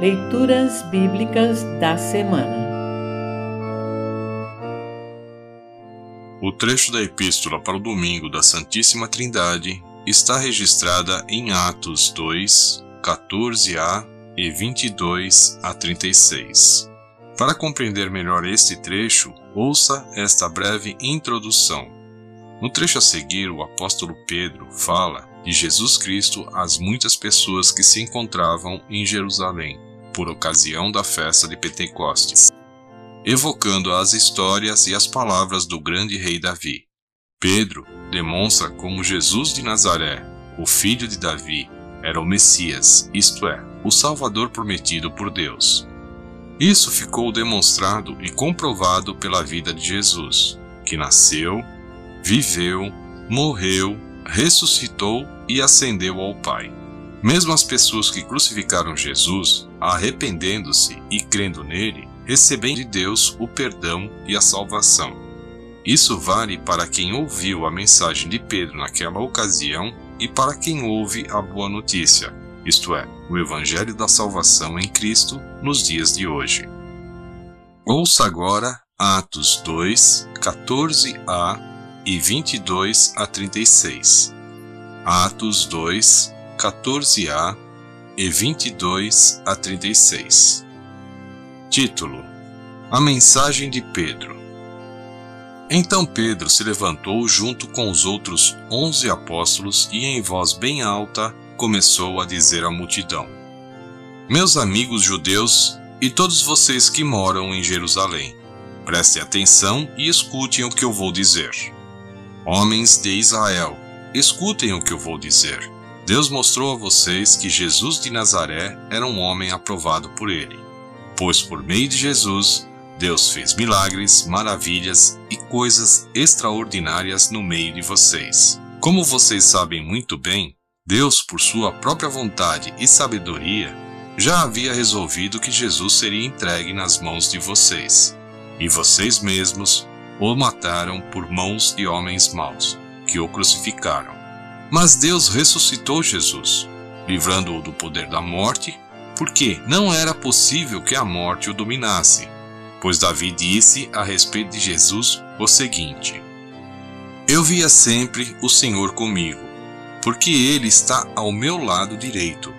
Leituras Bíblicas da Semana O trecho da Epístola para o Domingo da Santíssima Trindade está registrada em Atos 2, 14a e 22 a 36. Para compreender melhor este trecho, ouça esta breve introdução. No trecho a seguir, o apóstolo Pedro fala de Jesus Cristo às muitas pessoas que se encontravam em Jerusalém por ocasião da festa de Pentecostes, evocando as histórias e as palavras do grande rei Davi. Pedro demonstra como Jesus de Nazaré, o filho de Davi, era o Messias, isto é, o Salvador prometido por Deus. Isso ficou demonstrado e comprovado pela vida de Jesus, que nasceu, viveu, morreu, ressuscitou e ascendeu ao Pai. Mesmo as pessoas que crucificaram Jesus, arrependendo-se e crendo nele, recebem de Deus o perdão e a salvação. Isso vale para quem ouviu a mensagem de Pedro naquela ocasião e para quem ouve a boa notícia, isto é, o Evangelho da salvação em Cristo nos dias de hoje. Ouça agora Atos 2, 14a e 22 a 36. Atos 2, 14a e 22 a 36. Título: A mensagem de Pedro. Então Pedro se levantou junto com os outros onze apóstolos e, em voz bem alta, começou a dizer à multidão: Meus amigos judeus e todos vocês que moram em Jerusalém, prestem atenção e escutem o que eu vou dizer. Homens de Israel, escutem o que eu vou dizer. Deus mostrou a vocês que Jesus de Nazaré era um homem aprovado por ele, pois por meio de Jesus, Deus fez milagres, maravilhas e coisas extraordinárias no meio de vocês. Como vocês sabem muito bem, Deus, por sua própria vontade e sabedoria, já havia resolvido que Jesus seria entregue nas mãos de vocês, e vocês mesmos o mataram por mãos de homens maus, que o crucificaram. Mas Deus ressuscitou Jesus, livrando-o do poder da morte, porque não era possível que a morte o dominasse. Pois Davi disse a respeito de Jesus o seguinte: Eu via sempre o Senhor comigo, porque ele está ao meu lado direito,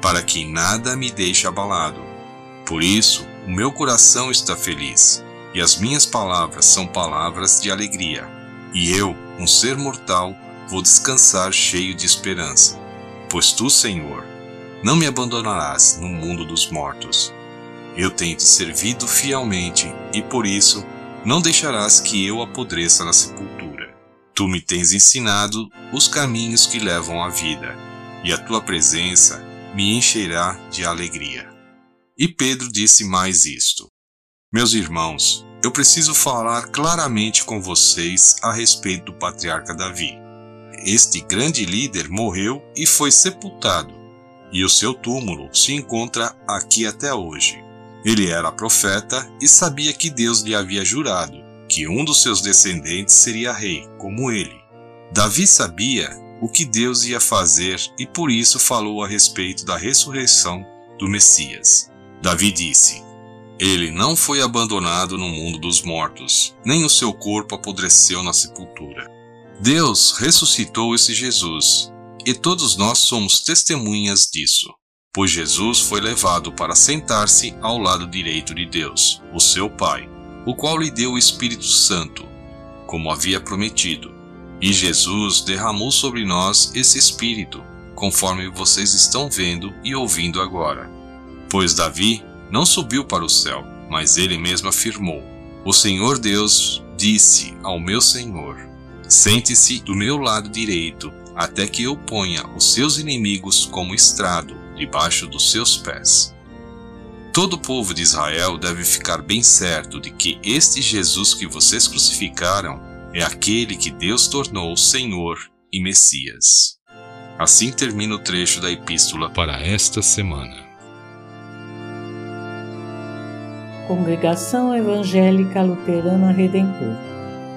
para que nada me deixe abalado. Por isso, o meu coração está feliz, e as minhas palavras são palavras de alegria. E eu, um ser mortal, vou descansar cheio de esperança. Pois tu, Senhor, não me abandonarás no mundo dos mortos. Eu tenho te servido fielmente e por isso não deixarás que eu apodreça na sepultura. Tu me tens ensinado os caminhos que levam à vida, e a tua presença me encherá de alegria. E Pedro disse mais isto: Meus irmãos, eu preciso falar claramente com vocês a respeito do patriarca Davi este grande líder morreu e foi sepultado, e o seu túmulo se encontra aqui até hoje. Ele era profeta e sabia que Deus lhe havia jurado que um dos seus descendentes seria rei, como ele. Davi sabia o que Deus ia fazer e por isso falou a respeito da ressurreição do Messias. Davi disse: Ele não foi abandonado no mundo dos mortos, nem o seu corpo apodreceu na sepultura. Deus ressuscitou esse Jesus, e todos nós somos testemunhas disso, pois Jesus foi levado para sentar-se ao lado direito de Deus, o seu Pai, o qual lhe deu o Espírito Santo, como havia prometido. E Jesus derramou sobre nós esse Espírito, conforme vocês estão vendo e ouvindo agora. Pois Davi não subiu para o céu, mas ele mesmo afirmou: O Senhor Deus disse ao meu Senhor: Sente-se do meu lado direito, até que eu ponha os seus inimigos como estrado debaixo dos seus pés. Todo o povo de Israel deve ficar bem certo de que este Jesus que vocês crucificaram é aquele que Deus tornou Senhor e Messias. Assim termina o trecho da epístola para esta semana. Congregação Evangélica Luterana Redentor